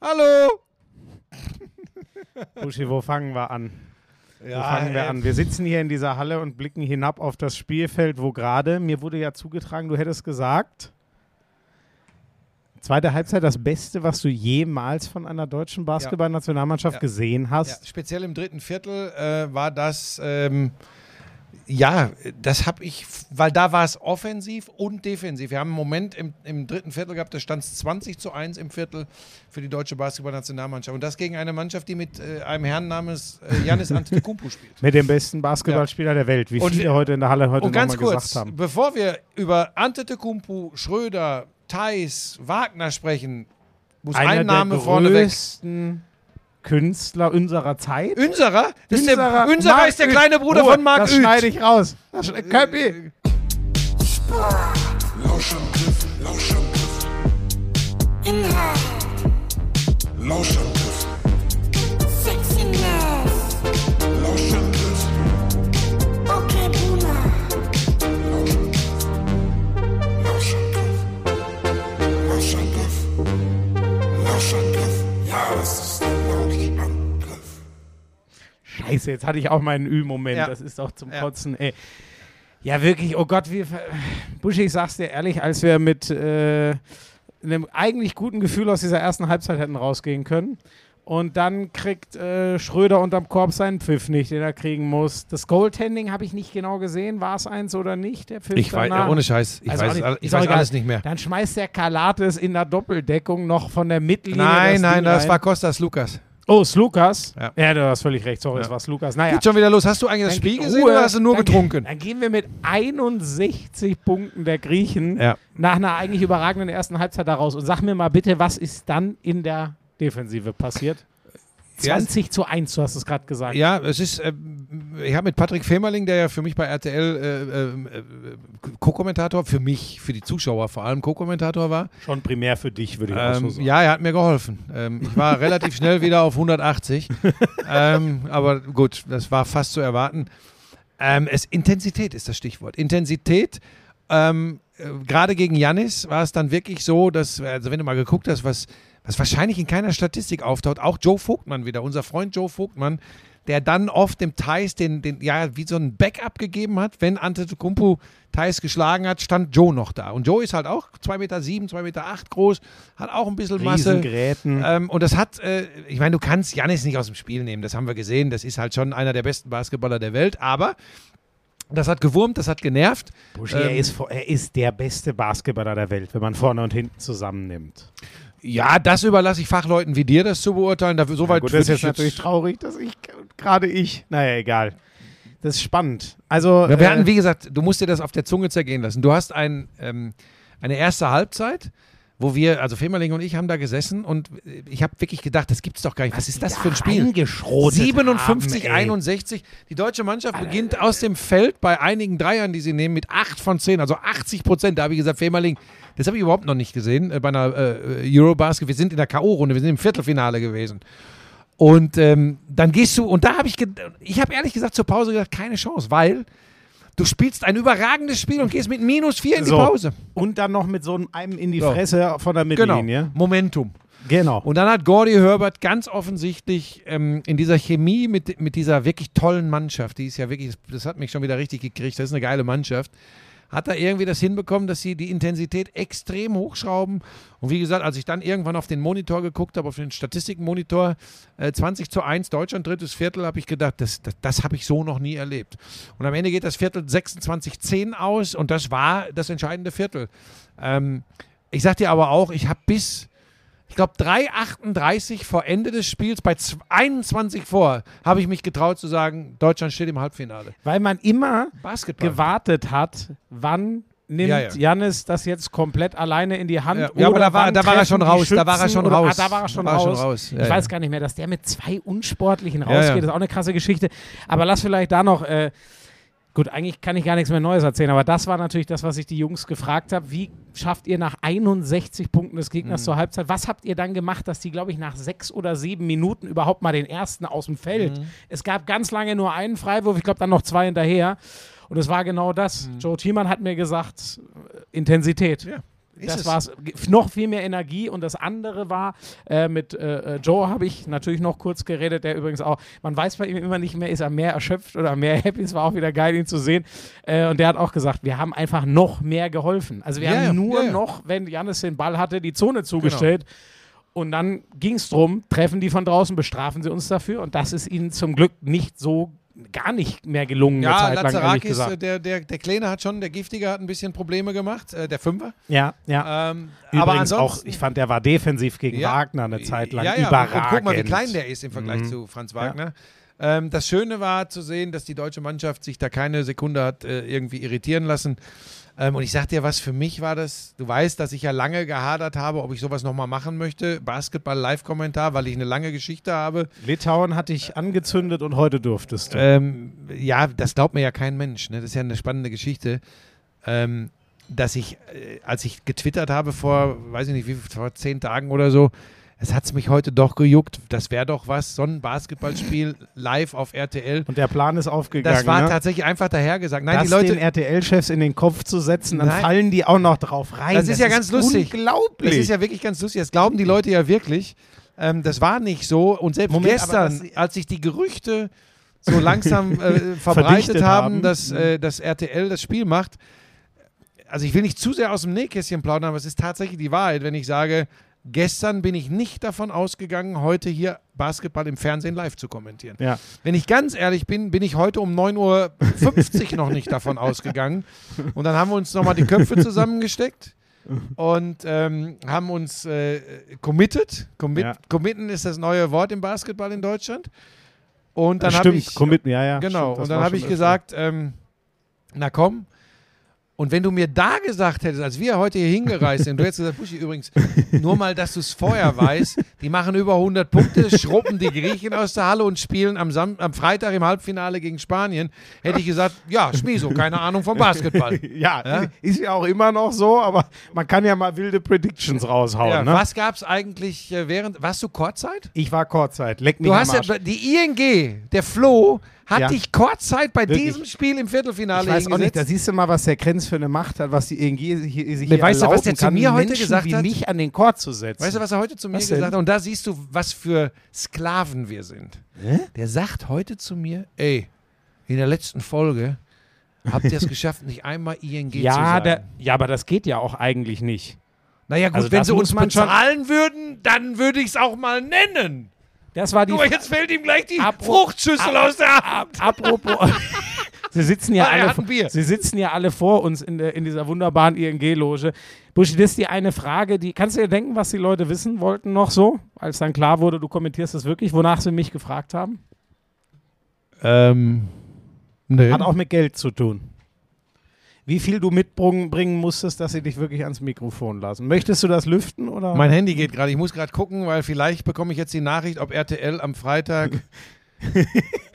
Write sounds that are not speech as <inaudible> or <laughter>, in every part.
Hallo! <laughs> Buschi, wo fangen wir an? Wo Ja, fangen wir äh, an? Wir sitzen hier in dieser Halle und blicken hinab auf das Spielfeld, wo gerade, mir wurde ja zugetragen, du hättest gesagt, zweite Halbzeit das Beste, was du jemals von einer deutschen Basketballnationalmannschaft Ja. gesehen Ja, hast. speziell im dritten Viertel äh, war das, ähm, ja, das habe ich, weil da war es offensiv und defensiv. Wir haben einen Moment im, im dritten Viertel gehabt, da stand es 20 zu 1 im Viertel für die deutsche Basketballnationalmannschaft. Und das gegen eine Mannschaft, die mit äh, einem Herrn namens äh, Janis Antetokounmpo spielt. Mit dem besten Basketballspieler der Welt, wie Und viele heute in der Halle heute Und ganz kurz, gesagt haben. bevor wir über Antetokounmpo, Schröder, Theis, Wagner sprechen, muss Einer ein Name der vorneweg. Künstler unserer Zeit. Unserer? Das ist der, Unserer Unserer ist der kleine Bruder Ruhe, von Marc Das Uth. schneide ich raus. Das sch- Köppi. Lauschangriff, Lauschangriff. Inhalt, Lauschangriff, Scheiße, jetzt hatte ich auch meinen Ü-Moment. Ja. Das ist doch zum Ja. Kotzen, ey. Ja, wirklich, oh Gott, wir. ver- Buschi, ich sag's dir ehrlich, als wir mit äh, einem eigentlich guten Gefühl aus dieser ersten Halbzeit hätten rausgehen können. Und dann kriegt äh, Schröder unterm Korb seinen Pfiff nicht, den er kriegen muss. Das Goaltending habe ich nicht genau gesehen. War es eins oder nicht? Der Pfiff Ich weiß, danach? ohne Scheiß, ich Also weiß, nicht- ich weiß alles nicht mehr. Dann schmeißt der Kalates in der Doppeldeckung noch von der Mittellinie. Nein, das nein, Ding das rein. war Kostas Lukas. Oh, es Lukas? Ja. Ja, du hast völlig recht. Sorry, es Ja. war Lukas. Naja. Geht schon wieder los. Hast du eigentlich das Dann Spiel gesehen Ruhe. oder hast du nur Dann- getrunken? Dann gehen wir mit 61 Punkten der Griechen Ja. nach einer eigentlich überragenden ersten Halbzeit da raus. Und sag mir mal bitte, was ist dann in der Defensive passiert? Ja, 20 zu 1, du hast es gerade gesagt. Ja, es ist, ähm, ich habe mit Patrick Femerling, der ja für mich bei RTL äh, ähm, äh, Co-Kommentator, für mich, für die Zuschauer vor allem Co-Kommentator war. Schon primär für dich, würde ich auch so Ähm, sagen. ja, er hat mir geholfen. Ähm, ich war <laughs> relativ schnell wieder auf 180. ähm, aber gut, das war fast zu erwarten. Ähm, es, Intensität ist das Stichwort. Intensität. Ähm, äh, Gerade gegen Janis war es dann wirklich so, dass, also wenn du mal geguckt hast, was, was wahrscheinlich in keiner Statistik auftaucht, auch Joe Vogtmann wieder, unser Freund Joe Vogtmann, der dann oft dem Thais den, den, ja, wie so ein Backup gegeben hat. Wenn Antetokounmpo Thais geschlagen hat, stand Joe noch da. Und Joe ist halt auch 2,7 Meter, 2,8 Meter groß, hat auch ein bisschen Masse. Ähm, und das hat, äh, ich meine, du kannst Janis nicht aus dem Spiel nehmen, das haben wir gesehen. Das ist halt schon einer der besten Basketballer der Welt, aber das hat gewurmt, das hat genervt. Buschi, er, ähm, ist, vor- er ist der beste Basketballer der Welt, wenn man vorne und hinten zusammennimmt. Ja, das überlasse ich Fachleuten wie dir, das zu beurteilen. Dafür, Ja, soweit gut, würde das ist jetzt natürlich traurig, dass ich, gerade ich, naja, egal. Das ist spannend. Also, Ja, wir äh, hatten, wie gesagt, du musst dir das auf der Zunge zergehen lassen. Du hast ein, ähm, eine erste Halbzeit, wo wir, also Femerling und ich haben da gesessen und äh, ich habe wirklich gedacht, das gibt's doch gar nicht. Was ist das für ein Spiel? Eingeschrotet 57, haben, ey. 61. Die deutsche Mannschaft beginnt aus dem Feld bei einigen Dreiern, die sie nehmen, mit 8 von 10, also 80 Prozent. Da habe ich gesagt, Femerling, das habe ich überhaupt noch nicht gesehen äh, bei einer äh, Eurobasket. Wir sind in der K.O.-Runde, wir sind im Viertelfinale gewesen. Und ähm, dann gehst du, und da habe ich, ich habe ehrlich gesagt zur Pause gesagt, keine Chance, weil du spielst ein überragendes Spiel und gehst mit minus 4 in die So. Pause. Und dann noch mit so einem in die So. Fresse von der Genau. Mittellinie. Momentum. Genau. Und dann hat Gordy Herbert ganz offensichtlich ähm, in dieser Chemie mit, mit dieser wirklich tollen Mannschaft, die ist ja wirklich, das hat mich schon wieder richtig gekriegt, das ist eine geile Mannschaft, hat er irgendwie das hinbekommen, dass sie die Intensität extrem hochschrauben. Und wie gesagt, als ich dann irgendwann auf den Monitor geguckt habe, auf den Statistikmonitor, äh, 20 zu 1, Deutschland drittes Viertel, habe ich gedacht, das, das, das habe ich so noch nie erlebt. Und am Ende geht das Viertel 26-10 aus und das war das entscheidende Viertel. Ähm, ich sag dir aber auch, ich habe bis ich glaube 3,38 vor Ende des Spiels, bei z- 21 vor, habe ich mich getraut zu sagen, Deutschland steht im Halbfinale. Weil man immer Basketball. gewartet hat, wann nimmt Ja, ja. Janis das jetzt komplett alleine in die Hand? Ja, ja, aber da war- wann da war er schon raus, da war er schon oder, raus. Ah, da war er schon war raus. schon raus, ich weiß gar nicht mehr, dass der mit zwei Unsportlichen rausgeht, ja. ist auch eine krasse Geschichte. Aber lass vielleicht da noch, äh, gut, eigentlich kann ich gar nichts mehr Neues erzählen, aber das war natürlich das, was ich die Jungs gefragt habe. Wie schafft ihr nach 61 Punkten des Mhm. Gegners zur Halbzeit? Was habt ihr dann gemacht, dass die, glaube ich, nach sechs oder sieben Minuten überhaupt mal den ersten aus dem Feld? Mhm. Es gab ganz lange nur einen Freiwurf, ich glaube dann noch zwei hinterher. Und es war genau das. Mhm. Joe Thiemann hat mir gesagt, äh, Intensität. Ja. Ist das war es. Noch viel mehr Energie und das andere war, äh, mit äh, äh, Joe habe ich natürlich noch kurz geredet, der übrigens auch, man weiß bei ihm immer nicht mehr, ist er mehr erschöpft oder mehr <laughs> happy. Es war auch wieder geil, ihn zu sehen. Äh, und der hat auch gesagt, wir haben einfach noch mehr geholfen. Also wir Ja, haben nur ja. noch, wenn Janis den Ball hatte, die Zone zugestellt. Und dann ging es drum, treffen die von draußen, bestrafen sie uns dafür. Und das ist ihnen zum Glück nicht so, gar nicht mehr gelungen. eine Ja, Zeit lang, ehrlich Lazarakis, äh, der, der, der Kleine hat schon, der Giftige hat ein bisschen Probleme gemacht, äh, der Fünfer. Ja, ja. Ähm, Übrigens aber auch, ich fand, der war defensiv gegen Ja. Wagner eine Zeit lang ja, ja, überragend. Und guck mal, wie klein der ist im Vergleich Mhm. zu Franz Wagner. Ähm, das Schöne war zu sehen, dass die deutsche Mannschaft sich da keine Sekunde hat äh, irgendwie irritieren lassen. Ähm, und ich sag dir was, für mich war das, du weißt, dass ich ja lange gehadert habe, ob ich sowas nochmal machen möchte. Basketball-Live-Kommentar, weil ich eine lange Geschichte habe. Litauen hat dich angezündet und heute durftest du. Ähm, ja, das glaubt mir ja kein Mensch. Ne? Das ist ja eine spannende Geschichte. Ähm, dass ich, äh, als ich getwittert habe vor, weiß ich nicht, wie vor zehn Tagen oder so, es hat es mich heute doch gejuckt. Das wäre doch was, so ein Basketballspiel live auf RTL. Und der Plan ist aufgegangen. Das war ne? tatsächlich einfach dahergesagt. Nein, das die Leute, den RTL-Chefs in den Kopf zu setzen, dann Nein. fallen die auch noch drauf rein. Das ist ja ganz lustig. Unglaublich. das ist ja wirklich ganz lustig. Das glauben die Leute ja wirklich. Ähm, das war nicht so. Und selbst Moment, gestern, das- als sich die Gerüchte so langsam äh, <laughs> verbreitet haben, haben. dass, äh, dass RTL das Spiel macht, also ich will nicht zu sehr aus dem Nähkästchen plaudern, aber es ist tatsächlich die Wahrheit, wenn ich sage, gestern bin ich nicht davon ausgegangen, heute hier Basketball im Fernsehen live zu kommentieren. ja. Wenn ich ganz ehrlich bin, bin ich heute um 9.50 Uhr noch nicht davon ausgegangen. Und dann haben wir uns nochmal die Köpfe zusammengesteckt und ähm, haben uns äh, committed. Commit, Ja. Committen ist das neue Wort im Basketball in Deutschland. Und dann habe stimmt, ich Commit, ja, ja. Genau, stimmt, und dann habe ich öfter. gesagt, ähm, na komm. Und wenn du mir da gesagt hättest, als wir heute hier hingereist sind, du hättest gesagt, Buschi, übrigens, <laughs> nur mal, dass du es vorher weißt, die machen über 100 Punkte, schruppen die Griechen aus der Halle und spielen am, Sam am Freitag im Halbfinale gegen Spanien, hätte ich gesagt, ja, Schmieso, keine Ahnung vom Basketball. <laughs> Ja, Ja? ist ja auch immer noch so, aber man kann ja mal wilde Predictions raushauen. Ja, ne? Was gab es eigentlich äh, während, warst du Kurzzeit? Ich war Kurzzeit, leck mich Du hast ja, die ING, der Flo, hat Ja. dich Kurzzeit bei Wirklich. diesem Spiel im Viertelfinale Ich weiß auch nicht, da siehst du mal, was der Grenz für eine Macht hat, was die ENG sich hier, Ne, hier weißt du, was erlauben der zu kann, mir heute Menschen gesagt hat? mich an den Chord zu setzen. Weißt du, was er heute zu mir Was denn? gesagt hat? Und da siehst du, was für Sklaven wir sind. Der sagt heute zu mir, ey, in der letzten Folge habt ihr es <laughs> geschafft, nicht einmal ING zu ja, sagen. der, ja, aber das geht ja auch eigentlich nicht. naja gut, also wenn sie uns man schon- bezahlen würden, dann würde ich es auch mal nennen. Das war die Nur jetzt fällt ihm gleich die Apro- Fruchtschüssel aus der Hand. Apropos. <laughs> Sie sitzen ja Ah, alle. Sie sitzen ja alle vor uns in, der, in dieser wunderbaren ING-Loge. Buschi, das ist die eine Frage, die kannst du dir denken, was die Leute wissen wollten noch so, als dann klar wurde, du kommentierst das wirklich, wonach sie mich gefragt haben? Ähm, nee. Hat auch mit Geld zu tun. Wie viel du mitbringen musstest, dass sie dich wirklich ans Mikrofon lassen. Möchtest du das lüften oder? Mein Handy geht gerade. Ich muss gerade gucken, weil vielleicht bekomme ich jetzt die Nachricht, ob RTL am Freitag. <laughs>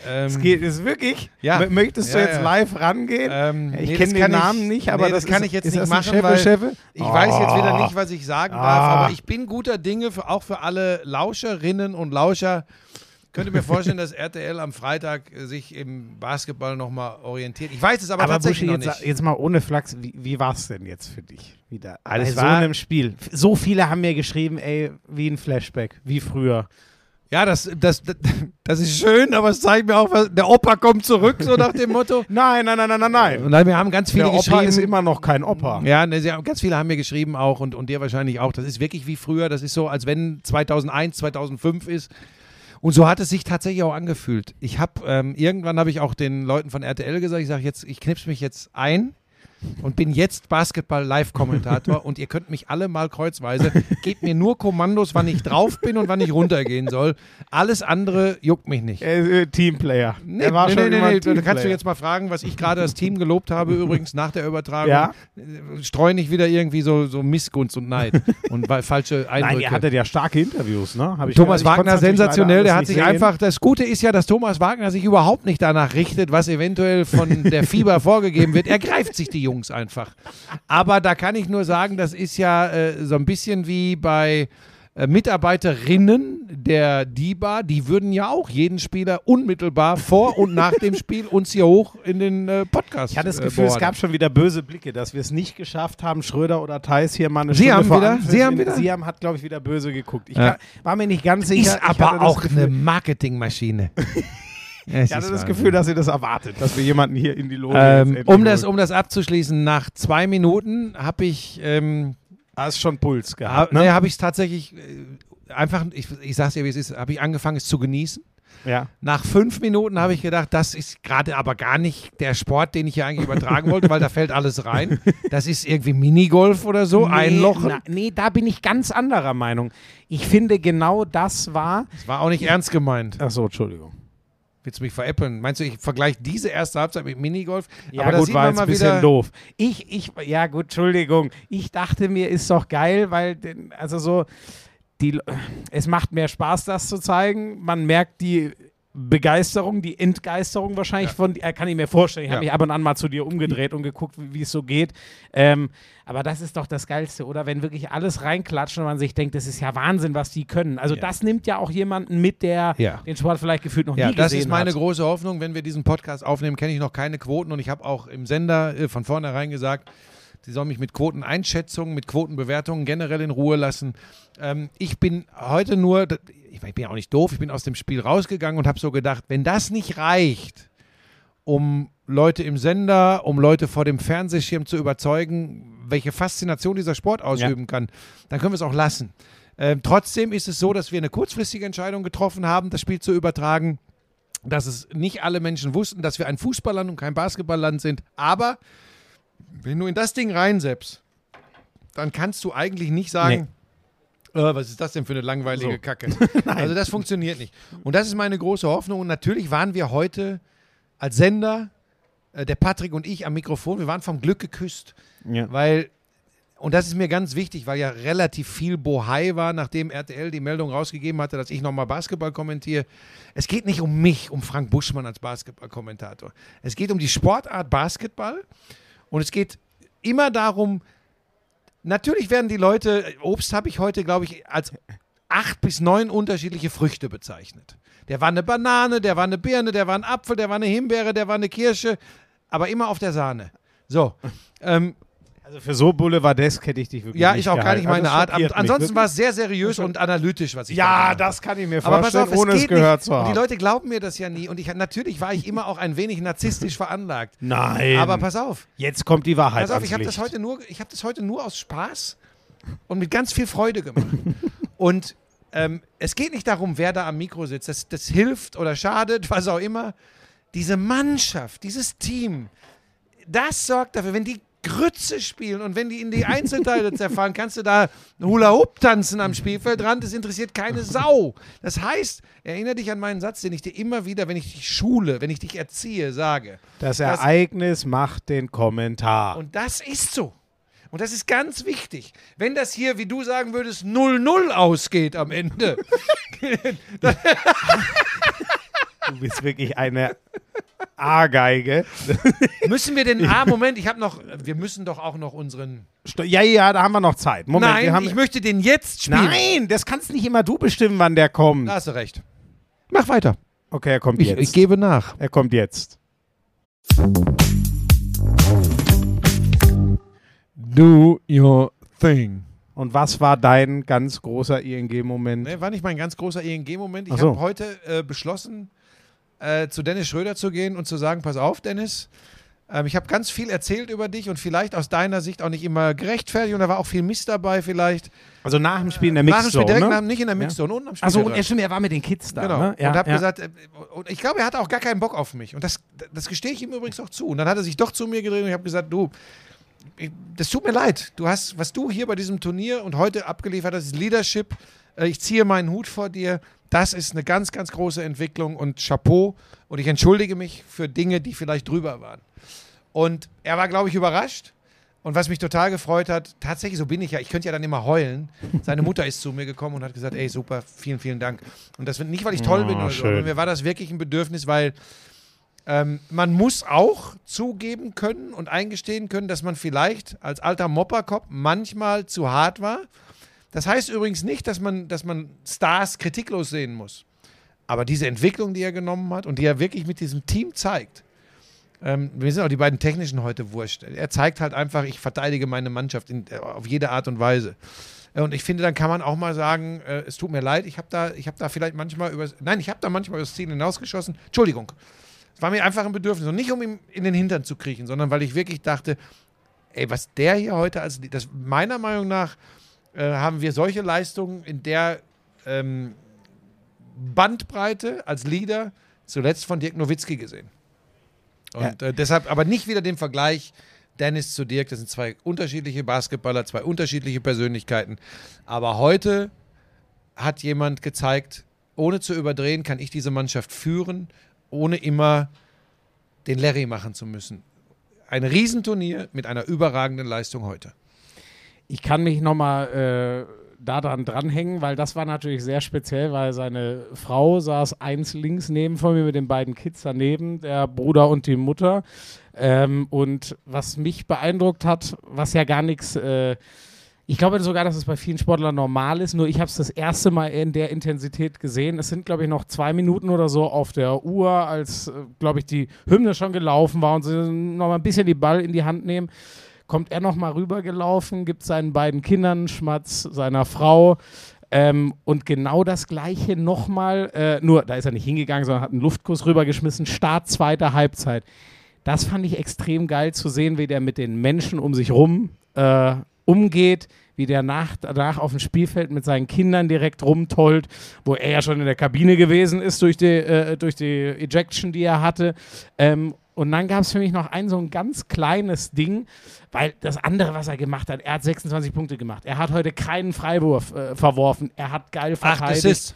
ähm, es geht es wirklich. Ja. Möchtest du Ja, jetzt ja. live rangehen? ähm, ich nee, kenne das den Namen ich, nicht, aber nee, das, kann ist, ich jetzt ist nicht das machen, Scheffe, weil ich weiß jetzt wieder Oh. nicht, was ich sagen darf. Ah. Aber ich bin guter Dinge, für, auch für alle Lauscherinnen und Lauscher. Könnte mir vorstellen, dass RTL am Freitag äh, sich im Basketball nochmal orientiert. Ich weiß es aber, Aber tatsächlich Buschi, noch jetzt, nicht. jetzt mal ohne Flachs, wie, wie war es denn jetzt für dich wieder? Bei das so war- einem Spiel. So viele haben mir geschrieben, ey, wie ein Flashback, wie früher. Ja, das, das, das, das ist schön, aber es zeigt mir auch, was, der Opa kommt zurück, so nach dem Motto. <laughs> Nein, nein, nein, nein, nein, nein. Und dann, wir haben ganz viele Der Opa geschrieben. ist immer noch kein Opa. Ja, ne, haben, ganz viele haben mir geschrieben auch und, und dir wahrscheinlich auch. Das ist wirklich wie früher. Das ist so, als wenn 2001, 2005 ist. Und so hat es sich tatsächlich auch angefühlt. Ich habe ähm, irgendwann habe ich auch den Leuten von RTL gesagt, ich sage jetzt, ich knipse mich jetzt ein und bin jetzt Basketball-Live-Kommentator <laughs> und ihr könnt mich alle mal kreuzweise, gebt mir nur Kommandos, wann ich drauf bin und wann ich runtergehen soll. Alles andere juckt mich nicht. Äh, äh, Teamplayer. Nee, er war nee, schon nee, nee, nee. Da kannst du jetzt mal fragen, was ich gerade das Team gelobt habe, übrigens nach der Übertragung. Ja? Äh, Streu nicht wieder irgendwie so, so Missgunst und Neid und falsche Eindrücke. <laughs> Nein, ihr hattet ja starke Interviews, ne? Thomas konnt's Wagner sensationell, der hat sich sehen. einfach, das Gute ist ja, dass Thomas Wagner sich überhaupt nicht danach richtet, was eventuell von der Fieber vorgegeben wird. Er greift sich die Jungs einfach. Aber da kann ich nur sagen, das ist ja äh, so ein bisschen wie bei äh, Mitarbeiterinnen der DIBA, die würden ja auch jeden Spieler unmittelbar vor und nach dem Spiel uns hier hoch in den äh, Podcast Ich hatte das äh, Gefühl, es boarden. gab schon wieder böse Blicke, dass wir es nicht geschafft haben, Schröder oder Theis hier mal eine Sie Stunde haben wieder? Anpfiff Sie haben wieder? Sie haben, hat, glaube ich, wieder böse geguckt. Ich Ja. war mir nicht ganz sicher. Ist aber auch Gefühl, eine Marketingmaschine. <laughs> <laughs> Es Ich hatte das. Gefühl, dass ihr das erwartet, dass wir jemanden hier in die Loge Ähm, um, das, um das abzuschließen, nach zwei Minuten habe ich ähm, ist schon Puls ha, gehabt, ne, ne? habe ich es tatsächlich äh, einfach, ich, ich sag's dir, wie es ist, habe ich angefangen, es zu genießen. Ja. Nach fünf Minuten habe ich gedacht, das ist gerade aber gar nicht der Sport, den ich hier eigentlich übertragen wollte, weil da <laughs> fällt alles rein. Das ist irgendwie Minigolf oder so, einlochen. Na, nee, da bin ich ganz anderer Meinung. Ich finde, genau das war. Das war auch nicht ernst gemeint. Ach so, Entschuldigung. Willst du mich veräppeln? Meinst du, ich vergleiche diese erste Halbzeit mit Minigolf? Ja, aber gut, war jetzt ein bisschen doof. Ich, ich, ja, gut, Entschuldigung. Ich dachte mir, ist doch geil, weil, also so, die, es macht mehr Spaß, das zu zeigen. Man merkt die Begeisterung, die Entgeisterung wahrscheinlich Ja. von, äh, kann ich mir vorstellen. Ich Ja. habe mich ab und an mal zu dir umgedreht und geguckt, wie es so geht. Ähm, aber das ist doch das Geilste, oder? Wenn wirklich alles reinklatscht und man sich denkt, das ist ja Wahnsinn, was die können. Also Ja. das nimmt ja auch jemanden mit, der Ja. den Sport vielleicht gefühlt noch Ja, nie das gesehen ist meine hat. große Hoffnung. Wenn wir diesen Podcast aufnehmen, kenne ich noch keine Quoten und ich habe auch im Sender äh, von vornherein gesagt, sie sollen mich mit Quoteneinschätzungen, mit Quotenbewertungen generell in Ruhe lassen. Ähm, ich bin heute nur, ich bin ja auch nicht doof, ich bin aus dem Spiel rausgegangen und habe so gedacht, wenn das nicht reicht, um Leute im Sender, um Leute vor dem Fernsehschirm zu überzeugen, welche Faszination dieser Sport ausüben kann, dann können wir es auch lassen. Ähm, trotzdem ist es so, dass wir eine kurzfristige Entscheidung getroffen haben, das Spiel zu übertragen dass es nicht alle Menschen wussten, dass wir ein Fußballland und kein Basketballland sind. Aber wenn du in das Ding reinseppst, dann kannst du eigentlich nicht sagen, äh, was ist das denn für eine langweilige So. <laughs> Kacke? also das funktioniert nicht. Und das ist meine große Hoffnung. Und natürlich waren wir heute als Sender, äh, der Patrick und ich am Mikrofon, wir waren vom Glück geküsst. Ja. Weil, und das ist mir ganz wichtig, weil ja relativ viel Bohai war, nachdem RTL die Meldung rausgegeben hatte, dass ich nochmal Basketball kommentiere. Es geht nicht um mich, um Frank Buschmann als Basketballkommentator. Es geht um die Sportart Basketball und es geht immer darum, natürlich werden die Leute, Obst habe ich heute, glaube ich, als acht bis neun unterschiedliche Früchte bezeichnet. Der war eine Banane, der war eine Birne, der war ein Apfel, der war eine Himbeere, der war eine Kirsche, aber immer auf der Sahne. So. Ähm, Also für so Boulevardesk hätte ich dich wirklich ja, nicht ist auch gar gehalten. nicht meine Also Art. An, ansonsten war es sehr seriös und analytisch, was ich Ja, das kann ich mir Aber pass vorstellen, auf, es ohne es geht gehört nicht. zu Und haben. die Leute glauben mir das ja nie. Und ich, natürlich war ich immer auch ein wenig narzisstisch veranlagt. <laughs> Nein. Aber pass auf. jetzt kommt die Wahrheit Pass auf, ich habe das heute nur, ich habe das heute nur aus Spaß und mit ganz viel Freude gemacht. <laughs> und ähm, es geht nicht darum, wer da am Mikro sitzt. Das, das hilft oder schadet, <laughs> was auch immer. Diese Mannschaft, dieses Team, das sorgt dafür, wenn die Grütze spielen und wenn die in die Einzelteile <laughs> zerfahren, kannst du da Hula Hoop tanzen am Spielfeldrand. Das interessiert keine Sau. Das heißt, erinnere dich an meinen Satz, den ich dir immer wieder, wenn ich dich schule, wenn ich dich erziehe, sage. Das Das- Ereignis macht den Kommentar. Und das ist so. Und das ist ganz wichtig. Wenn das hier, wie du sagen würdest, 0-0 ausgeht am Ende, <laughs> <laughs> du bist wirklich eine A-Geige. müssen wir den. <laughs> Ah, Moment, ich habe noch. Wir müssen doch auch noch unseren. Sto- Ja, ja, da haben wir noch Zeit. Moment, wir Nein, haben ich möchte den jetzt spielen. Nein, das kannst nicht immer du bestimmen, wann der kommt. Da hast du recht. Mach weiter. Okay, er kommt Ich, jetzt. ich gebe nach. er kommt jetzt. Do your thing. Und was war dein ganz großer ING-Moment? Ne, war nicht mein ganz großer ING-Moment. Ich Ach so. habe heute äh, beschlossen, äh, zu Dennis Schröder zu gehen und zu sagen: Pass auf, Dennis. Ähm, ich habe ganz viel erzählt über dich und vielleicht aus deiner Sicht auch nicht immer gerechtfertigt und da war auch viel Mist dabei, vielleicht. Also nach dem Spiel in der Nach dem Spiel Mixzone, direkt ne? nach, nicht in der Mixzone, unten am Spiel. Also und er, stimmt, er war mit den Kids da. Genau. Ne? Ja, und habe ja. gesagt, äh, und ich glaube, er hatte auch gar keinen Bock auf mich. Und das, das gestehe ich ihm übrigens auch zu. Und dann hat er sich doch zu mir gedreht und ich habe gesagt, du, ich, das tut mir leid. Du hast, was du hier bei diesem Turnier und heute abgeliefert hast, ist Leadership. Äh, Ich ziehe meinen Hut vor dir. Das ist eine ganz, ganz große Entwicklung und Chapeau. Und ich entschuldige mich für Dinge, die vielleicht drüber waren. Und er war, glaube ich, überrascht. Und was mich total gefreut hat, tatsächlich, so bin ich ja, ich könnte ja dann immer heulen. Seine Mutter ist zu mir gekommen und hat gesagt, ey, super, vielen, vielen Dank. Und das nicht, weil ich toll Oh, bin oder so, aber mir war das wirklich ein Bedürfnis, weil ähm, man muss auch zugeben können und eingestehen können, dass man vielleicht als alter Mopperkopf manchmal zu hart war. Das heißt übrigens nicht, dass man, dass man Stars kritiklos sehen muss. Aber diese Entwicklung, die er genommen hat und die er wirklich mit diesem Team zeigt, ähm, mir sind auch die beiden technischen heute wurscht. Er zeigt halt einfach, ich verteidige meine Mannschaft in, äh, auf jede Art und Weise. Äh, Und ich finde, dann kann man auch mal sagen, äh, es tut mir leid, ich habe da, hab da vielleicht manchmal über, nein, ich habe da manchmal über das Ziel hinausgeschossen. Entschuldigung. Es war mir einfach ein Bedürfnis. Und nicht, um ihm in den Hintern zu kriechen, sondern weil ich wirklich dachte, ey, was der hier heute als, das, meiner Meinung nach äh, haben wir solche Leistungen in der ähm, Bandbreite als Leader zuletzt von Dirk Nowitzki gesehen. Und äh, deshalb aber nicht wieder den Vergleich Dennis zu Dirk. Das sind zwei unterschiedliche Basketballer, zwei unterschiedliche Persönlichkeiten. Aber heute hat jemand gezeigt, ohne zu überdrehen, kann ich diese Mannschaft führen, ohne immer den Larry machen zu müssen. Ein Riesenturnier mit einer überragenden Leistung heute. Ich kann mich nochmal äh, daran dranhängen, weil das war natürlich sehr speziell, weil seine Frau saß eins links neben von mir mit den beiden Kids daneben, der Bruder und die Mutter. Ähm, und was mich beeindruckt hat, was ja gar nichts, äh, ich glaube sogar, dass es bei vielen Sportlern normal ist, nur ich habe es das erste Mal in der Intensität gesehen. Es sind, glaube ich, noch zwei Minuten oder so auf der Uhr, als, äh, glaube ich, die Hymne schon gelaufen war und sie noch mal ein bisschen die Ball in die Hand nehmen kommt er noch mal rübergelaufen, gibt seinen beiden Kindern einen Schmatz, seiner Frau. Ähm, und genau das gleiche nochmal, äh, nur da ist er nicht hingegangen, sondern hat einen Luftkuss rübergeschmissen, Start zweiter Halbzeit. Das fand ich extrem geil zu sehen, wie der mit den Menschen um sich rum äh, umgeht, wie der nach, danach auf dem Spielfeld mit seinen Kindern direkt rumtollt, wo er ja schon in der Kabine gewesen ist durch die, äh, durch die Ejection, die er hatte. Ähm, und dann gab es für mich noch ein so ein ganz kleines Ding, weil das andere, was er gemacht hat, er hat 26 Punkte gemacht. Er hat heute keinen Freiwurf äh, verworfen. Er hat geil Acht verteidigt. Assists.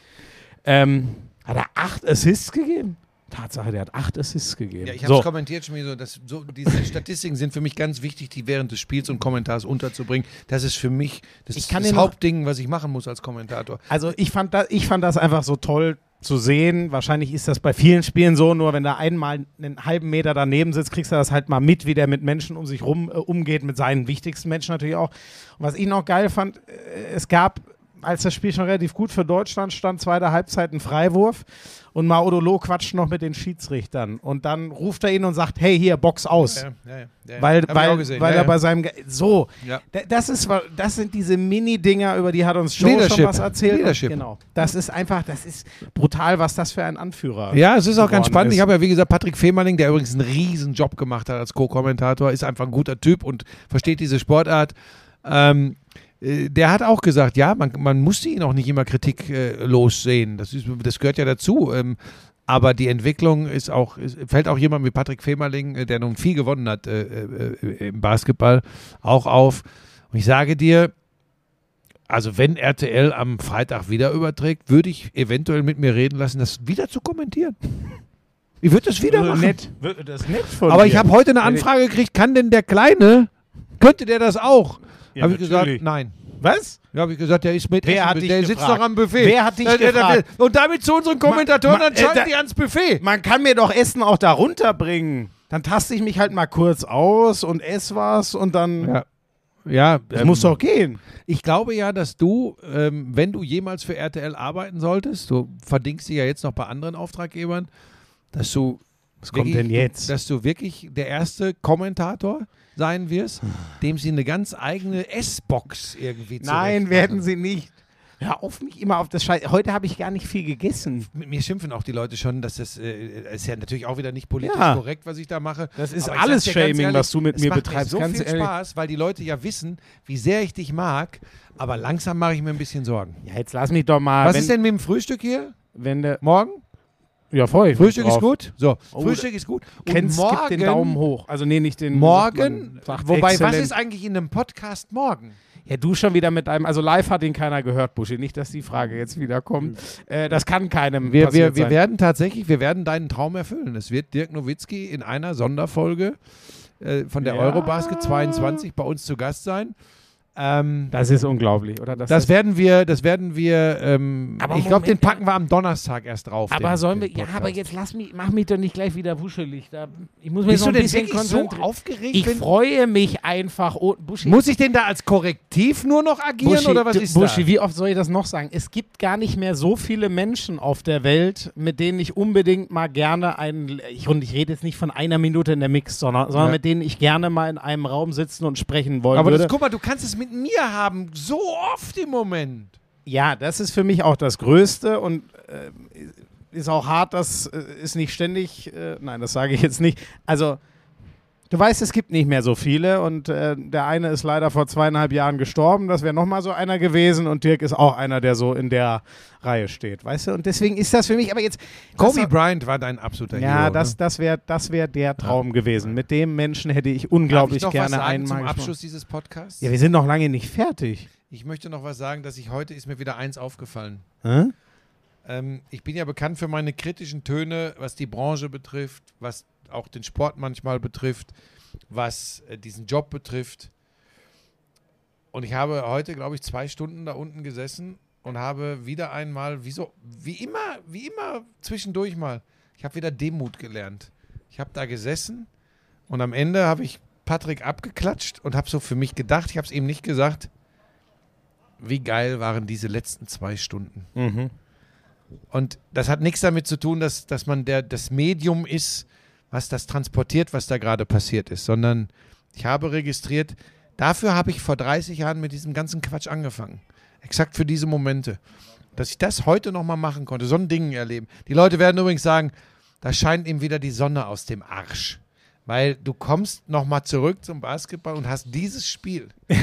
Ähm, hat er acht Assists gegeben? Tatsache, der hat acht Assists gegeben. Ja, ich habe es so. kommentiert schon wieder so, dass so diese Statistiken sind für mich ganz wichtig, die während des Spiels und Kommentars unterzubringen. Das ist für mich das, Ich kann das Hauptding, was ich machen muss als Kommentator. Also ich fand, das, ich fand das einfach so toll zu sehen. Wahrscheinlich ist das bei vielen Spielen so, nur wenn da einmal einen halben Meter daneben sitzt, kriegst du das halt mal mit, wie der mit Menschen um sich rum äh, umgeht, mit seinen wichtigsten Menschen natürlich auch. Und was ich noch geil fand, äh, es gab, als das Spiel schon relativ gut für Deutschland stand, zweite Halbzeit ein Freiwurf und Maudolo quatscht noch mit den Schiedsrichtern und dann ruft er ihn und sagt, hey, hier, Box aus. Ja, ja, ja. Weil, weil, gesehen. weil er bei seinem Ge so, das ist das sind diese Mini-Dinger, über die hat uns Joe schon Leadership. was erzählt. Leadership. Genau. Das ist einfach, das ist brutal, was das für ein Anführer Ja, es ist auch ganz spannend. ist. Ich habe ja, wie gesagt, Patrick Fehmerling, der übrigens einen riesen Job gemacht hat als Co-Kommentator, ist einfach ein guter Typ und versteht diese Sportart. Ähm, äh, der hat auch gesagt, ja, man, man musste ihn auch nicht immer kritiklos sehen. Das, ist, das gehört ja dazu. Ähm, aber die Entwicklung ist auch, ist, fällt auch jemand wie Patrick Fehmerling, äh, der nun viel gewonnen hat äh, äh, äh, im Basketball, auch auf. Und ich sage dir, also wenn RTL am Freitag wieder überträgt, würde ich eventuell mit mir reden lassen, das wieder zu kommentieren. Ich würde das wieder machen. nett. Das nett von Aber dir. ich habe heute eine Anfrage gekriegt, kann denn der Kleine, könnte der das auch? Ja, habe ich gesagt, nein. Was? Ja, habe ich gesagt, der ist mit. Wer Essen, hat dich der sitzt gefragt? noch am Buffet. Wer hat dich der- der- gefragt? Und damit zu unseren Kommentatoren, Ma- ma- dann schalten äh, die ans Buffet. Man kann mir doch Essen auch da runterbringen. Dann taste ich mich halt mal kurz aus und ess was und dann. Ja. Ja, Das ähm, muss doch gehen. Ich glaube ja, dass du, ähm, wenn du jemals für RTL arbeiten solltest, du verdingst dich ja jetzt noch bei anderen Auftraggebern, dass du Was kommt wirklich- denn jetzt? Dass du wirklich der erste Kommentator sein wirst, dem sie eine ganz eigene S-Box irgendwie Nein, zurechtmachen. werden sie nicht. Hör auf mich immer auf das Scheiß. Heute habe ich gar nicht viel gegessen. Mit mir schimpfen auch die Leute schon, dass das äh, ist ja natürlich auch wieder nicht politisch Ja. korrekt, was ich da mache. Das ist Aber alles Shaming, was du mit es mir macht betreibst, so ganz viel ehrlich. Spaß, weil die Leute ja wissen, wie sehr ich dich mag, aber langsam mache ich mir ein bisschen Sorgen. Ja, jetzt lass mich doch mal. Was ist denn mit dem Frühstück hier? wenn der. Morgen? Ja, voll. Frühstück ist gut? So, Oh, Frühstück ist gut. Und Kennst, morgen, gib den Daumen hoch. Also, nee, nicht den. morgen, man wobei, was exzellent. ist eigentlich in einem Podcast morgen? Ja, du schon wieder mit einem. Also, live hat ihn keiner gehört, Buschi. Nicht, dass die Frage jetzt wieder kommt. Äh, das kann keinem. Wir, wir, wir sein. werden tatsächlich, wir werden deinen Traum erfüllen. Es wird Dirk Nowitzki in einer Sonderfolge äh, von der Ja. Eurobasket 22 bei uns zu Gast sein. Ähm, Das ist unglaublich, oder? Das, das werden wir, das werden wir, ähm, Aber ich glaube, den packen wir am Donnerstag erst drauf. aber den, sollen wir, ja, aber jetzt lass mich, mach mich doch nicht gleich wieder wuschelig. Da, ich muss mich Bist noch du ein denn bisschen wirklich so konzentrieren. aufgeregt? ich wenn- freue mich einfach. Oh, Buschi, Muss ich denn da als Korrektiv nur noch agieren Buschi, oder was du- ist Buschi, da? wie oft soll ich das noch sagen? Es gibt gar nicht mehr so viele Menschen auf der Welt, mit denen ich unbedingt mal gerne einen, ich, und ich rede jetzt nicht von einer Minute in der Mix, sondern, sondern Ja. mit denen ich gerne mal in einem Raum sitzen und sprechen wollen Aber würde. das, guck mal, du kannst es mit mir haben, so oft im Moment. Ja, das ist für mich auch das Größte und äh, ist auch hart, das äh, ist nicht ständig, äh, nein, das sage ich jetzt nicht. Also, du weißt, es gibt nicht mehr so viele und äh, der eine ist leider vor zweieinhalb Jahren gestorben, das wäre nochmal so einer gewesen und Dirk ist auch einer, der so in der Reihe steht, weißt du? Und deswegen ist das für mich, aber jetzt. Kobe das, Bryant war dein absoluter Ja, Hero. das, ne? das wäre das wär der Traum gewesen. Mit dem Menschen hätte ich Darf unglaublich ich noch gerne was sagen einmal zum. Abschluss dieses Podcasts? Ja, wir sind noch lange nicht fertig. Ich möchte noch was sagen, dass ich heute ist mir wieder eins aufgefallen. Hä? Ähm, ich bin ja bekannt für meine kritischen Töne, was die Branche betrifft, was auch den Sport manchmal betrifft, was äh, diesen Job betrifft. Und ich habe heute, glaube ich, zwei Stunden da unten gesessen und habe wieder einmal, wie, so, wie immer, wie immer zwischendurch mal, ich habe wieder Demut gelernt. Ich habe da gesessen und am Ende habe ich Patrick abgeklatscht und habe so für mich gedacht, ich habe es ihm nicht gesagt, wie geil waren diese letzten zwei Stunden. Mhm. Und das hat nichts damit zu tun, dass, dass man der, das Medium ist, was das transportiert, was da gerade passiert ist, sondern ich habe registriert, dafür habe ich vor 30 Jahren mit diesem ganzen Quatsch angefangen. Exakt für diese Momente. Dass ich das heute nochmal machen konnte, so ein Ding erleben. Die Leute werden übrigens sagen, da scheint ihm wieder die Sonne aus dem Arsch. Weil du kommst nochmal zurück zum Basketball und hast dieses Spiel. <laughs>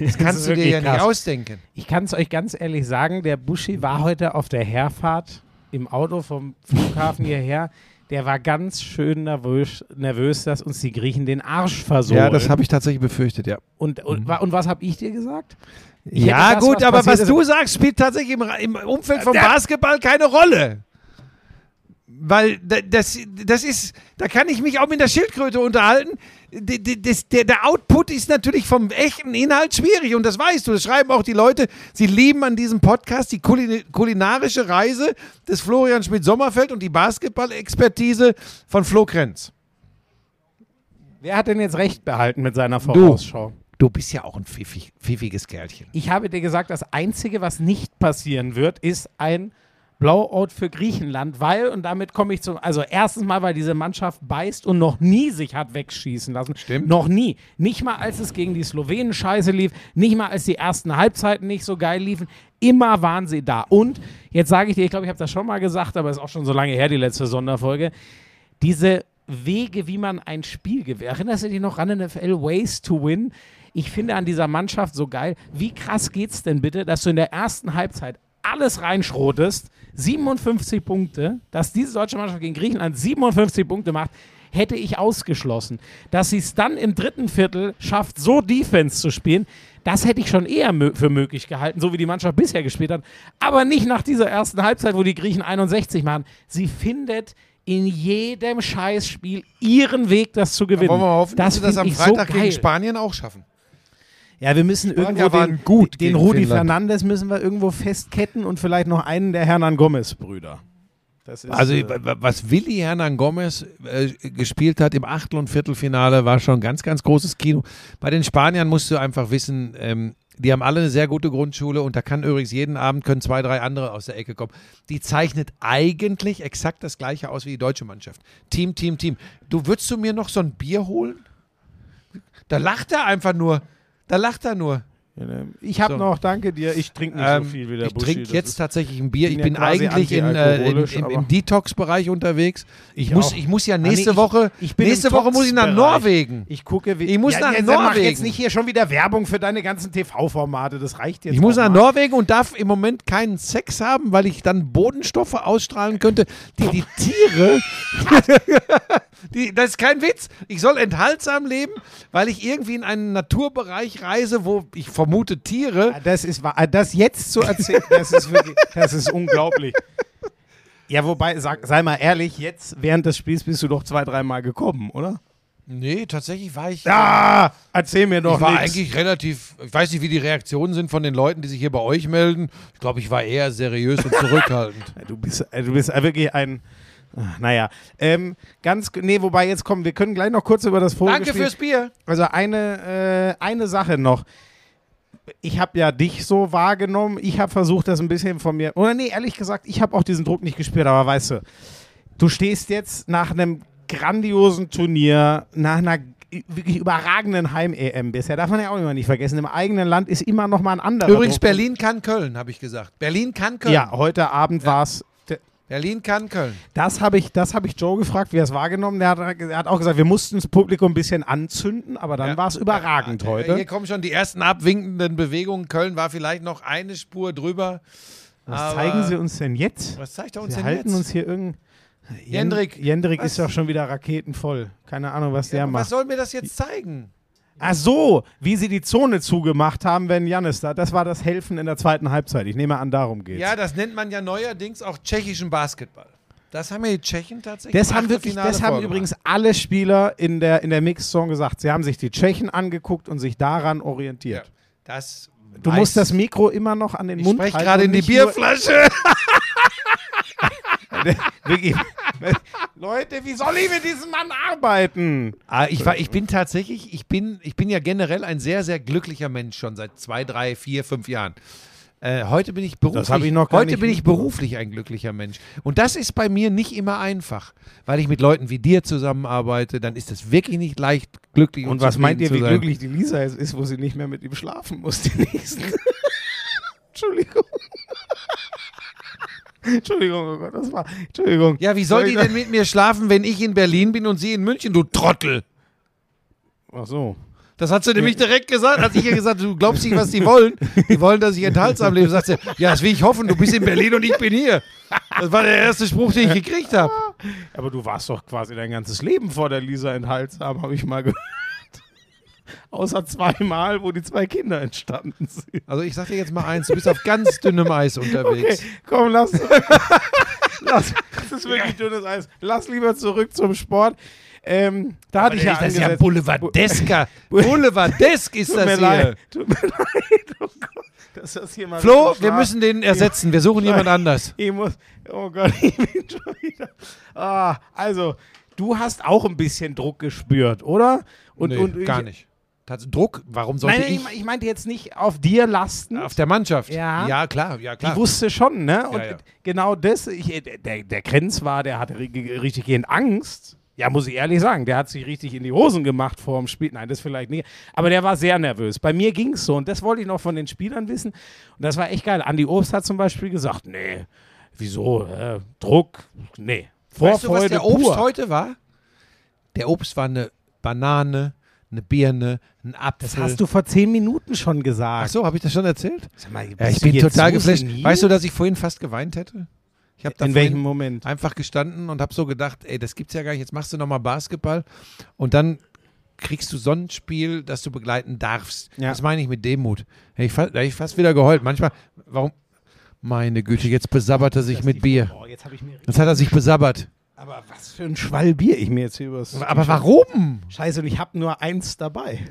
Das kannst ist du dir ja nicht krass. ausdenken. Ich kann es euch ganz ehrlich sagen, der Buschi war heute auf der Herfahrt im Auto vom Flughafen hierher. Der war ganz schön nervös, nervös, dass uns die Griechen den Arsch versohlen. Ja, das habe ich tatsächlich befürchtet, ja. und, und, wa- und was habe ich dir gesagt? Ich Ja, das, gut, was aber was ist- du sagst, spielt tatsächlich im, im Umfeld vom Der- Basketball keine Rolle. Weil da- das, das ist, da kann ich mich auch mit der Schildkröte unterhalten. Das, der, der Output ist natürlich vom echten Inhalt schwierig und das weißt du. Das schreiben auch die Leute. Sie lieben an diesem Podcast die Kulin kulinarische Reise des Florian Schmidt-Sommerfeld und die Basketball-Expertise von Flo Krenz. Wer hat denn jetzt recht behalten mit seiner Vorausschau? Du bist ja auch ein pfiffig, pfiffiges Kerlchen. Ich habe dir gesagt, das Einzige, was nicht passieren wird, ist ein Blowout für Griechenland, weil, und damit komme ich zum, also erstens mal, weil diese Mannschaft beißt und noch nie sich hat wegschießen lassen. Stimmt. Noch nie. Nicht mal, als es gegen die Slowenen scheiße lief, nicht mal, als die ersten Halbzeiten nicht so geil liefen. Immer waren sie da. Und jetzt sage ich dir, ich glaube, ich habe das schon mal gesagt, aber ist auch schon so lange her, die letzte Sonderfolge. Diese Wege, wie man ein Spiel gewinnt. Erinnerst du dich noch an NFL Ways to Win? Ich finde an dieser Mannschaft so geil. Wie krass geht's denn bitte, dass du in der ersten Halbzeit alles reinschrotest, 57 Punkte, dass diese deutsche Mannschaft gegen Griechenland 57 Punkte macht, hätte ich ausgeschlossen. Dass sie es dann im dritten Viertel schafft, so Defense zu spielen, das hätte ich schon eher mö für möglich gehalten, so wie die Mannschaft bisher gespielt hat. Aber nicht nach dieser ersten Halbzeit, wo die Griechen 61 machen. Sie findet in jedem Scheißspiel ihren Weg, das zu gewinnen. Wollen wir mal hoffen, dass sie das am Freitag so gegen. Spanien auch schaffen. Ja, wir müssen Spanier irgendwo waren den, gut den gegen Rudi Finnland. Fernandes müssen wir irgendwo festketten und vielleicht noch einen der Hernan Gomez-Brüder. Das ist, Also äh, was Willi Hernan Gomez äh, gespielt hat im Achtel- und Viertelfinale, war schon ganz, ganz großes Kino. Bei den Spaniern musst du einfach wissen, ähm, die haben alle eine sehr gute Grundschule und da kann übrigens jeden Abend können zwei, drei andere aus der Ecke kommen. Die zeichnet eigentlich exakt das gleiche aus wie die deutsche Mannschaft. Team, Team, Team. Du würdest du mir noch so ein Bier holen? Da lacht er einfach nur. Da lacht er nur. Ich habe so. noch, danke dir, ich trinke nicht Ähm, so viel wie der ich trinke jetzt tatsächlich ein Bier. Ich ja bin quasi eigentlich in, äh, in, antialkoholisch, im, Detox-Bereich unterwegs. Ich, Ich muss, auch. ich muss ja Ah, nee, nächste ich- Woche, ich bin im nächste Woche muss ich nach. Norwegen. Ich gucke, wie. Ich muss nach jetzt, Mach Norwegen. jetzt nicht hier schon wieder Werbung für deine ganzen TV-Formate, das reicht jetzt. Ich muss nach mal. Norwegen und darf im Moment keinen Sex haben, weil ich dann Bodenstoffe ausstrahlen könnte, die die Tiere. <laughs> die, das ist kein Witz. Ich soll enthaltsam leben, weil ich irgendwie in einen Naturbereich reise, wo ich vermute Tiere. Ah, Das ist wahr. Ah, Das jetzt zu erzählen, das ist wirklich, das ist unglaublich. Ja, wobei, sag, sei mal ehrlich, jetzt während des Spiels bist du doch zwei, dreimal gekommen, oder? Nee, tatsächlich war ich. Ah, erzähl mir doch ich war nix. eigentlich relativ, ich weiß nicht, wie die Reaktionen sind von den Leuten, die sich hier bei euch melden. Ich glaube, ich war eher seriös und zurückhaltend. <laughs> Du bist, äh, du bist wirklich ein. ah, Naja, ähm, ganz, nee, wobei jetzt kommen, wir können gleich noch kurz über das Danke Vorgespiel. fürs Bier. Also eine, äh, eine Sache noch. Ich habe ja dich so wahrgenommen. Ich habe versucht, das ein bisschen von mir. Oder nee, ehrlich gesagt, ich habe auch diesen Druck nicht gespürt. Aber weißt du, du stehst jetzt nach einem grandiosen Turnier, nach einer wirklich überragenden Heim-EM bisher. Darf man ja auch immer nicht vergessen. Im eigenen Land ist immer noch mal ein anderer. Übrigens, Druck. Berlin kann Köln, habe ich gesagt. Berlin kann Köln. Ja, heute Abend war es. Berlin kann Köln. Das habe ich, das hab ich Joe gefragt, wie er es wahrgenommen hat. Er hat, auch gesagt, wir mussten das Publikum ein bisschen anzünden, aber dann Ja. war es überragend Ja, heute. Hier kommen schon die ersten abwinkenden Bewegungen. Köln war vielleicht noch eine Spur drüber. Was zeigen Sie uns denn jetzt? Was zeigt er uns Sie denn halten jetzt? uns hier irgendein. Jendrik, Jendrik was- ist doch schon wieder raketenvoll. Keine Ahnung, was der ja, was macht. soll mir das jetzt zeigen? Ach so, wie sie die Zone zugemacht haben, wenn Janis da. Das war das Helfen in der zweiten Halbzeit. Ich nehme an, darum geht's. Ja, das nennt man ja neuerdings auch tschechischen Basketball. Das haben ja die Tschechen tatsächlich. das haben wirklich, das haben übrigens alle Spieler in der, in der Mix-Zone gesagt. Sie haben sich die Tschechen angeguckt und sich daran orientiert. Ja, das Du musst das Mikro immer noch an den Ich Mund spreche halten gerade und in die Bierflasche. <laughs> <laughs> Leute, wie soll ich mit diesem Mann arbeiten? Ah, ich, war, ich bin tatsächlich, ich bin, ich bin ja generell ein sehr, sehr glücklicher Mensch schon seit zwei, drei, vier, fünf Jahren. Äh, heute bin ich beruflich, ich heute bin ich beruflich ein glücklicher Mensch. Und das ist bei mir nicht immer einfach, weil ich mit Leuten wie dir zusammenarbeite. Dann ist es wirklich nicht leicht, glücklich und, Und was meint ihr, wie sein. glücklich die Lisa jetzt ist, wo sie nicht mehr mit ihm schlafen muss, die nächsten? <laughs> Entschuldigung. Entschuldigung, oh Gott, das war. Entschuldigung. Ja, wie soll die ich- denn mit mir schlafen, wenn ich in Berlin bin und sie in München, du Trottel? Ach so. Das hat sie nämlich direkt gesagt. Hat ich ihr gesagt, du glaubst nicht, was die wollen. Die wollen, dass ich enthaltsam lebe. Sagt sie, ja, das will ich hoffen, du bist in Berlin und ich bin hier. Das war der erste Spruch, den ich gekriegt habe. Aber du warst doch quasi dein ganzes Leben vor der Lisa enthaltsam, habe ich mal gehört. Außer zweimal, wo die zwei Kinder entstanden sind. Also ich sag dir jetzt mal eins, du bist auf ganz dünnem Eis Okay, unterwegs. komm, lass. <laughs> lass das ist wirklich dünnes Eis. Lass lieber zurück zum Sport. Ähm, da hatte ich ja das ist ja. Boulevardesker. Boulevardesk ist <laughs> das hier. leid. Tut mir <laughs> leid. Oh Gott. Dass das hier mal Flo, wir müssen den ersetzen. Wir suchen jemand anders. Ich muss. Oh Gott, ich bin schon wieder. Ah, also, du hast auch ein bisschen Druck gespürt, oder? Und, nee, und gar ich, nicht. Druck? Warum sollte Nein, ich? ich, ich meinte jetzt nicht auf dir lasten. Auf der Mannschaft? Ja. Ja, klar, ja, klar. Ich wusste schon, ne? Und Ja, ja. genau das, ich, der, der Krenz war, der hatte ri- richtig gehend Angst. Ja, muss ich ehrlich sagen, der hat sich richtig in die Hosen gemacht vor dem Spiel. Nein, das vielleicht nicht. Aber der war sehr nervös. Bei mir ging es so. Und das wollte ich noch von den Spielern wissen. Und das war echt geil. Andi Obst hat zum Beispiel gesagt: Nee, wieso? Äh, Druck? Nee. weißt du, was Vorfreude der Obst pur. heute war? Der Obst war eine Banane, eine Birne, ein Apfel. Das hast du vor zehn Minuten schon gesagt. Ach so, habe ich das schon erzählt? Mal, Ja, ich bin total so geflasht. senil? Weißt du, dass ich vorhin fast geweint hätte? Ich habe da In welchem Moment? einfach gestanden und habe so gedacht, ey, das gibt's ja gar nicht. Jetzt machst du nochmal Basketball und dann kriegst du so ein Spiel, das du begleiten darfst. Ja. Das meine ich mit Demut. Ich, fast, hätte ich fast wieder geheult. Manchmal, warum? Meine Güte, jetzt besabbert er sich mit Bier. Jetzt habe ich mir. Jetzt hat er sich besabbert. Aber was für ein Schwall Bier ich mir jetzt hier übers. Aber warum? Scheiße, und ich habe nur eins dabei. <laughs>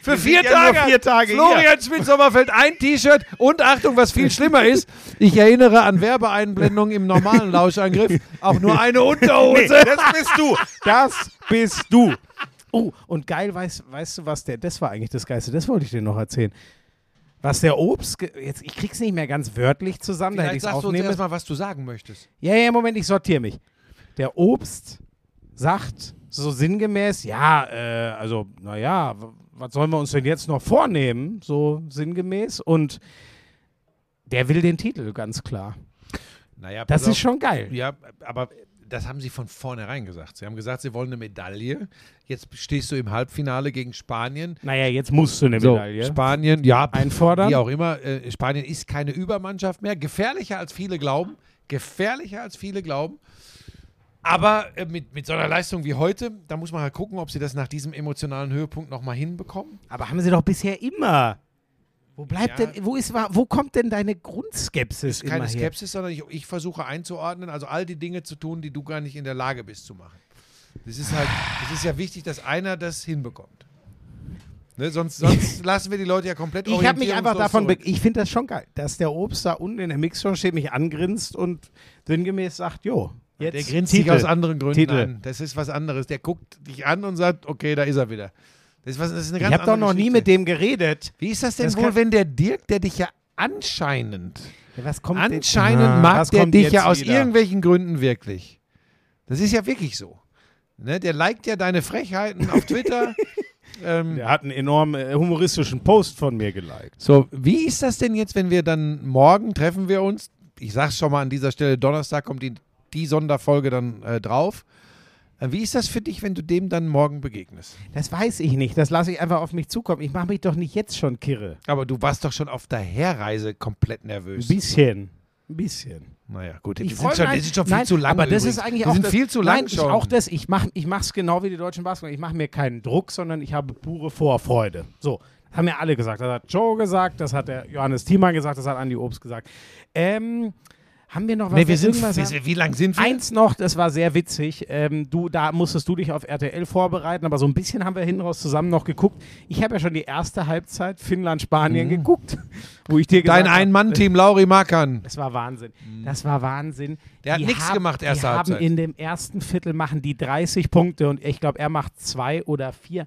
Für vier Tage- vier Tage Florian Schmidt-Sommerfeld, ein T-Shirt und Achtung, was viel schlimmer ist, ich erinnere an Werbeeinblendungen im normalen Lauschangriff, auch nur eine Unterhose. das bist du. Das bist du. Oh, und geil, weißt, weißt du, was der, das war eigentlich das Geiste, das wollte ich dir noch erzählen. Was der Obst, jetzt, ich krieg's nicht mehr ganz wörtlich zusammen, da hätte Vielleicht ich es sagst du uns aufnehmen erstmal, was du sagen möchtest. Ja, ja, Moment, ich sortiere mich. Der Obst sagt so sinngemäß, ja, äh, also, naja, was sollen wir uns denn jetzt noch vornehmen? So sinngemäß. Und der will den Titel, ganz klar. Naja, Das pass ist schon geil. Ja, aber das haben sie von vornherein gesagt. Sie haben gesagt, sie wollen eine Medaille. Jetzt stehst du im Halbfinale gegen Spanien. Naja, jetzt musst du eine So, Medaille Spanien, ja, einfordern. wie auch immer. Äh, Spanien ist keine Übermannschaft mehr. Gefährlicher als viele glauben. Gefährlicher als viele glauben. Aber äh, mit, mit so einer Leistung wie heute, da muss man halt gucken, ob sie das nach diesem emotionalen Höhepunkt nochmal hinbekommen. Aber haben sie doch bisher immer. Wo bleibt Ja. denn, wo ist, wo kommt denn deine Grundskepsis Ist keine immer her? Skepsis, sondern ich, ich versuche einzuordnen, also all die Dinge zu tun, die du gar nicht in der Lage bist zu machen. Das ist halt, es ist ja wichtig, dass einer das hinbekommt. Ne, sonst, sonst <laughs> lassen wir die Leute ja komplett Ich habe mich einfach davon, ich finde das schon geil, dass der Obst da unten in der Mixzone steht, mich angrinst und sinngemäß sagt, jo, jetzt Der grinst Titel. dich aus anderen Gründen Titel. an. Das ist was anderes. Der guckt dich an und sagt, okay, da ist er wieder. Das ist, was, das ist Ich habe doch noch nie Geschichte. mit dem geredet. Wie ist das denn Das wohl, wenn der Dirk, der dich ja anscheinend, Ja, anscheinend denn? Ah, mag was der dich ja aus wieder? irgendwelchen Gründen wirklich. Das ist ja wirklich so. Ne, der liked ja deine Frechheiten auf Twitter. <laughs> ähm, Der hat einen enorm äh, humoristischen Post von mir geliked. So, wie ist das denn jetzt, wenn wir dann morgen treffen wir uns? Ich sag's schon mal an dieser Stelle, Donnerstag kommt die, die Sonderfolge dann äh, drauf. Äh, Wie ist das für dich, wenn du dem dann morgen begegnest? Das weiß ich nicht. Das lasse ich einfach auf mich zukommen. Ich mache mich doch nicht jetzt schon kirre. Aber du warst doch schon auf der Herreise komplett Ein nervös. bisschen. Ein bisschen. Naja, gut, Ich wir sind schon, das ist schon viel nein, zu lang. Aber das übrigens. ist eigentlich wir auch sind das, viel zu lang nein, schon. Ich auch das. Ich mache ich es genau wie die deutschen Basketballer. Ich mache mir keinen Druck, sondern ich habe pure Vorfreude. So, das haben ja alle gesagt. Das hat Joe gesagt, das hat der Johannes Thiemann gesagt, das hat Andi Obst gesagt. Ähm, haben wir noch was? nee, wir sind, wir, wie lang sind wir? Eins noch, das war sehr witzig. Ähm, du, da musstest du dich auf RTL vorbereiten, aber so ein bisschen haben wir hinten raus zusammen noch geguckt. Ich habe ja schon die erste Halbzeit Finnland-Spanien geguckt, <laughs> wo ich dir gesagt Mhm. Dein Ein-Mann-Team, Lauri Makan. das war Wahnsinn. Das war Wahnsinn. Der hat Die nichts haben- gemacht, erste Die haben Halbzeit. in dem ersten Viertel machen die 30 Punkte und ich glaube, er macht zwei oder vier.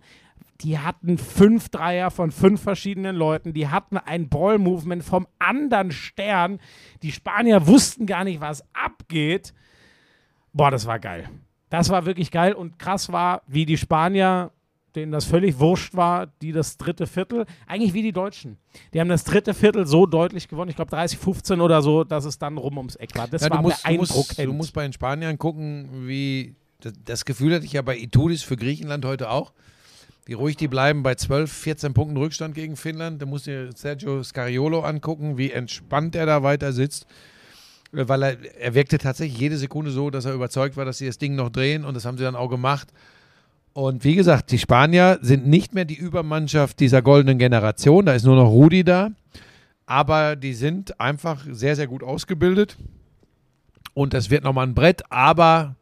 Die hatten fünf Dreier von fünf verschiedenen Leuten. Die hatten ein Ball-Movement vom anderen Stern. Die Spanier wussten gar nicht, was abgeht. Boah, das war geil. Das war wirklich geil und krass war, wie die Spanier, denen das völlig wurscht war, die das dritte Viertel, eigentlich wie die Deutschen. Die haben das dritte Viertel so deutlich gewonnen, ich glaube 30, 15 oder so, dass es dann rum ums Eck war. Das Ja, war du, musst, beeindruckend. du musst bei den Spaniern gucken, wie. Das, das Gefühl hatte ich ja bei Itudis für Griechenland heute auch. Wie ruhig die bleiben bei 12, 14 Punkten Rückstand gegen Finnland. Da musst du Sergio Scariolo angucken, wie entspannt er da weiter sitzt. Äh, Weil er, er wirkte tatsächlich jede Sekunde so, dass er überzeugt war, dass sie das Ding noch drehen und das haben sie dann auch gemacht. Und wie gesagt, die Spanier sind nicht mehr die Übermannschaft dieser goldenen Generation. Da ist nur noch Rudi da. Aber die sind einfach sehr, sehr gut ausgebildet. Und das wird nochmal ein Brett, aber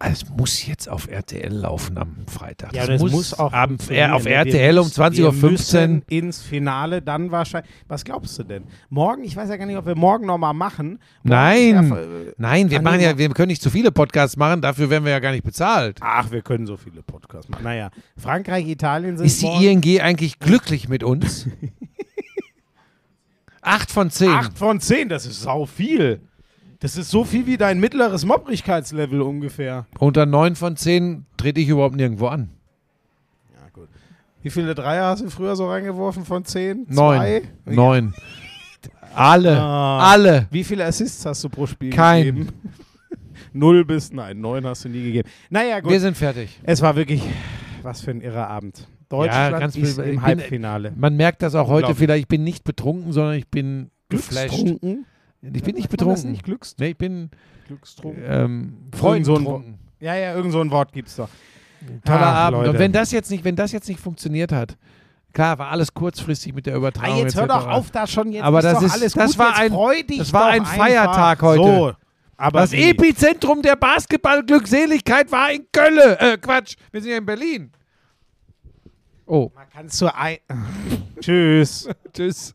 es muss jetzt auf RTL laufen am Freitag. ja, das muss, auch am, funktionieren, äh, auf? RTL Wir um müssen- 20.15 wir Uhr. ins Finale dann wahrscheinlich. Was glaubst du denn? Morgen, ich weiß ja gar nicht, ob wir morgen nochmal machen. Morgen Nein, ja, äh, nein, wir Ach, machen ja, wir können nicht zu viele Podcasts machen, dafür werden wir ja gar nicht bezahlt. Ach, wir können so viele Podcasts machen. Naja, Frankreich, Italien sind Ist die. ING eigentlich glücklich mit uns? <laughs> Acht von zehn. 8 von 10, das ist sau viel. Das ist so viel wie dein mittleres Mopprigkeitslevel ungefähr. Unter neun von zehn trete ich überhaupt nirgendwo an. Ja, gut. Wie viele Dreier hast du früher so reingeworfen von 10? Neun. Zwei? Neun. Alle. Ah. Alle. Wie viele Assists hast du pro Spiel Kein. gegeben? <laughs> Null bis, nein, neun hast du nie gegeben. Naja, gut. Wir sind fertig. es war wirklich, was für ein irrer Abend. Deutschland ganz ist im bin- Halbfinale. Man merkt das auch heute vielleicht. Ich bin nicht betrunken, sondern ich bin geflasht. Ich bin nicht betrunken. nicht Glücks Nee, ich bin Glückstrunken? ähm, so freudtrunken. Ja, ja, irgend so ein Wort gibt's doch. Toller Ach, Abend. Leute. Und wenn das jetzt nicht, wenn das jetzt nicht funktioniert hat, klar, war alles kurzfristig mit der Ah, Übertragung. jetzt hör doch auf, da schon jetzt Aber das ist- alles das gut. war ein- das war ein. Feiertag heute. So, aber Das wie? Epizentrum der Basketball-Glückseligkeit war in Köln. Äh, Quatsch, wir sind ja in Berlin. Oh, Man kannst du ein <laughs> Tschüss. <laughs> tschüss.